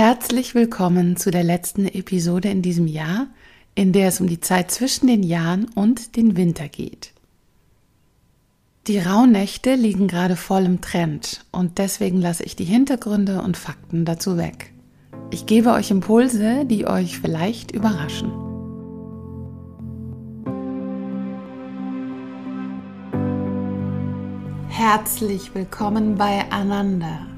Herzlich willkommen zu der letzten Episode in diesem Jahr, in der es um die Zeit zwischen den Jahren und den Winter geht. Die Rauhnächte liegen gerade voll im Trend und deswegen lasse ich die Hintergründe und Fakten dazu weg. Ich gebe euch Impulse, die euch vielleicht überraschen. Herzlich willkommen bei Ananda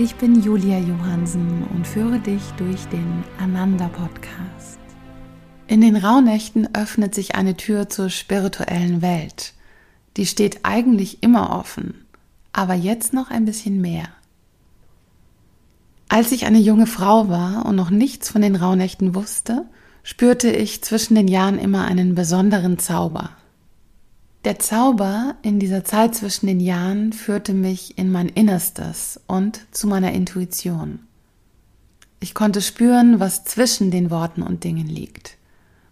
Ich bin Julia Johansen und führe dich durch den Ananda Podcast. In den Rauhnächten öffnet sich eine Tür zur spirituellen Welt. Die steht eigentlich immer offen, aber jetzt noch ein bisschen mehr. Als ich eine junge Frau war und noch nichts von den Rauhnächten wusste, spürte ich zwischen den Jahren immer einen besonderen Zauber. Der Zauber in dieser Zeit zwischen den Jahren führte mich in mein Innerstes und zu meiner Intuition. Ich konnte spüren, was zwischen den Worten und Dingen liegt.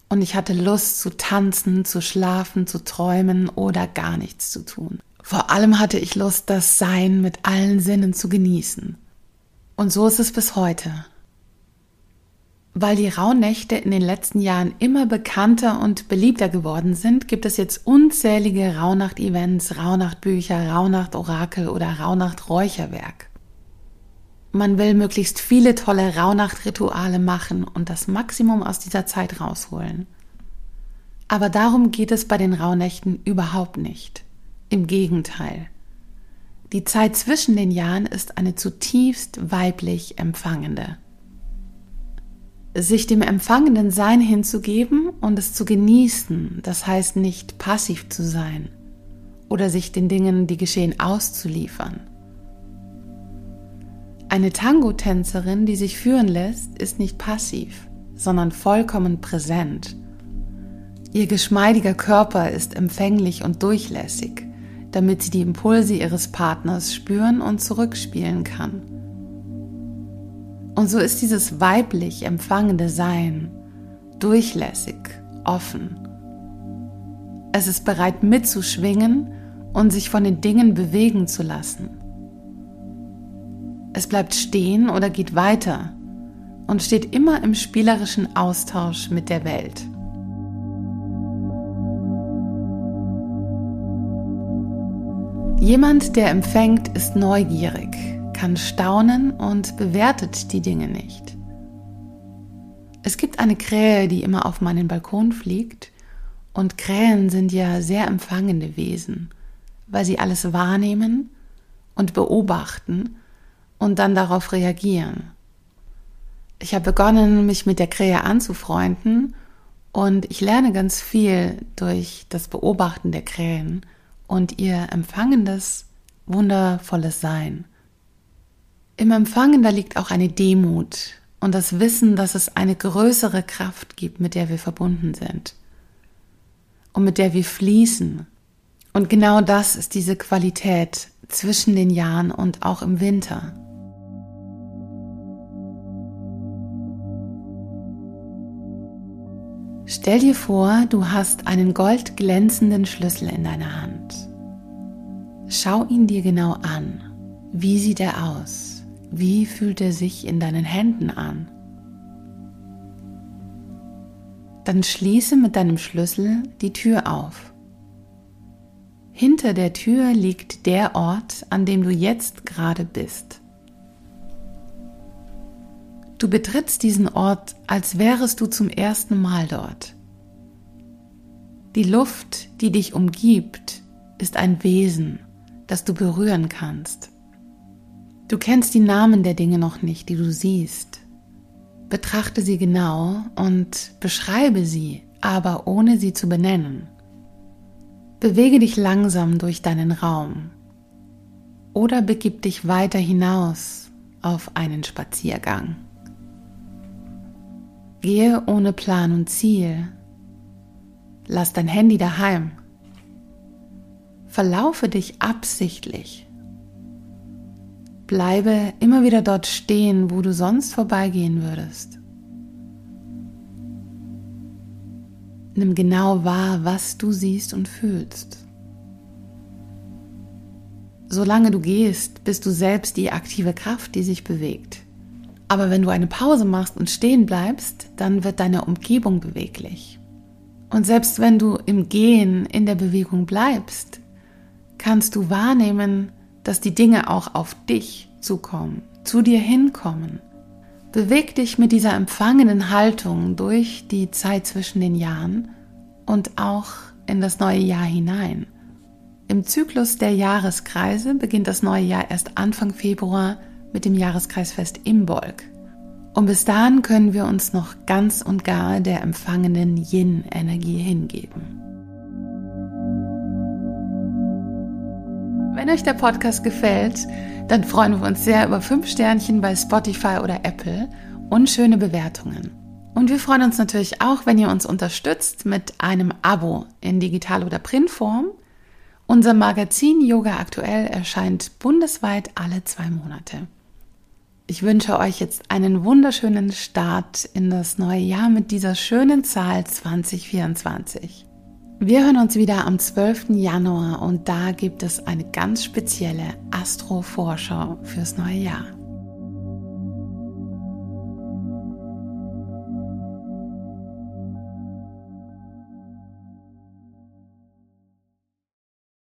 Und ich hatte Lust zu tanzen, zu schlafen, zu träumen oder gar nichts zu tun. Vor allem hatte ich Lust, das Sein mit allen Sinnen zu genießen. Und so ist es bis heute. Weil die Rauhnächte in den letzten Jahren immer bekannter und beliebter geworden sind, gibt es jetzt unzählige Rauhnacht-Events, Rauhnacht-Bücher, Rauhnacht-Orakel oder Rauhnacht-Räucherwerk. Man will möglichst viele tolle Rauhnacht-Rituale machen und das Maximum aus dieser Zeit rausholen. Aber darum geht es bei den Rauhnächten überhaupt nicht. Im Gegenteil. Die Zeit zwischen den Jahren ist eine zutiefst weiblich empfangende sich dem empfangenden Sein hinzugeben und es zu genießen, das heißt nicht passiv zu sein oder sich den Dingen, die geschehen, auszuliefern. Eine Tango-Tänzerin, die sich führen lässt, ist nicht passiv, sondern vollkommen präsent. Ihr geschmeidiger Körper ist empfänglich und durchlässig, damit sie die Impulse ihres Partners spüren und zurückspielen kann. Und so ist dieses weiblich empfangende Sein durchlässig, offen. Es ist bereit mitzuschwingen und sich von den Dingen bewegen zu lassen. Es bleibt stehen oder geht weiter und steht immer im spielerischen Austausch mit der Welt. Jemand, der empfängt, ist neugierig, kann staunen und bewertet die Dinge nicht. Es gibt eine Krähe, die immer auf meinen Balkon fliegt, und Krähen sind ja sehr empfangende Wesen, weil sie alles wahrnehmen und beobachten und dann darauf reagieren. Ich habe begonnen, mich mit der Krähe anzufreunden und ich lerne ganz viel durch das Beobachten der Krähen und ihr empfangendes, wundervolles Sein. Im Empfangen, da liegt auch eine Demut und das Wissen, dass es eine größere Kraft gibt, mit der wir verbunden sind und mit der wir fließen. Und genau das ist diese Qualität zwischen den Jahren und auch im Winter. Stell dir vor, du hast einen goldglänzenden Schlüssel in deiner Hand. Schau ihn dir genau an. Wie sieht er aus? Wie fühlt er sich in deinen Händen an? Dann schließe mit deinem Schlüssel die Tür auf. Hinter der Tür liegt der Ort, an dem du jetzt gerade bist. Du betrittst diesen Ort, als wärest du zum ersten Mal dort. Die Luft, die dich umgibt, ist ein Wesen, das du berühren kannst. Du kennst die Namen der Dinge noch nicht, die du siehst. Betrachte sie genau und beschreibe sie, aber ohne sie zu benennen. Bewege dich langsam durch deinen Raum oder begib dich weiter hinaus auf einen Spaziergang. Gehe ohne Plan und Ziel. Lass dein Handy daheim. Verlaufe dich absichtlich. Bleibe immer wieder dort stehen, wo du sonst vorbeigehen würdest. Nimm genau wahr, was du siehst und fühlst. Solange du gehst, bist du selbst die aktive Kraft, die sich bewegt. Aber wenn du eine Pause machst und stehen bleibst, dann wird deine Umgebung beweglich. Und selbst wenn du im Gehen in der Bewegung bleibst, kannst du wahrnehmen, dass die Dinge auch auf dich zukommen, zu dir hinkommen. Beweg dich mit dieser empfangenen Haltung durch die Zeit zwischen den Jahren und auch in das neue Jahr hinein. Im Zyklus der Jahreskreise beginnt das neue Jahr erst Anfang Februar mit dem Jahreskreisfest Imbolg. Und bis dahin können wir uns noch ganz und gar der empfangenen Yin-Energie hingeben. Wenn euch der Podcast gefällt, dann freuen wir uns sehr über fünf Sternchen bei Spotify oder Apple und schöne Bewertungen. Und wir freuen uns natürlich auch, wenn ihr uns unterstützt mit einem Abo in Digital- oder Printform. Unser Magazin Yoga Aktuell erscheint bundesweit alle zwei Monate. Ich wünsche euch jetzt einen wunderschönen Start in das neue Jahr mit dieser schönen Zahl 2024. Wir hören uns wieder am 12. Januar und da gibt es eine ganz spezielle Astro-Vorschau fürs neue Jahr.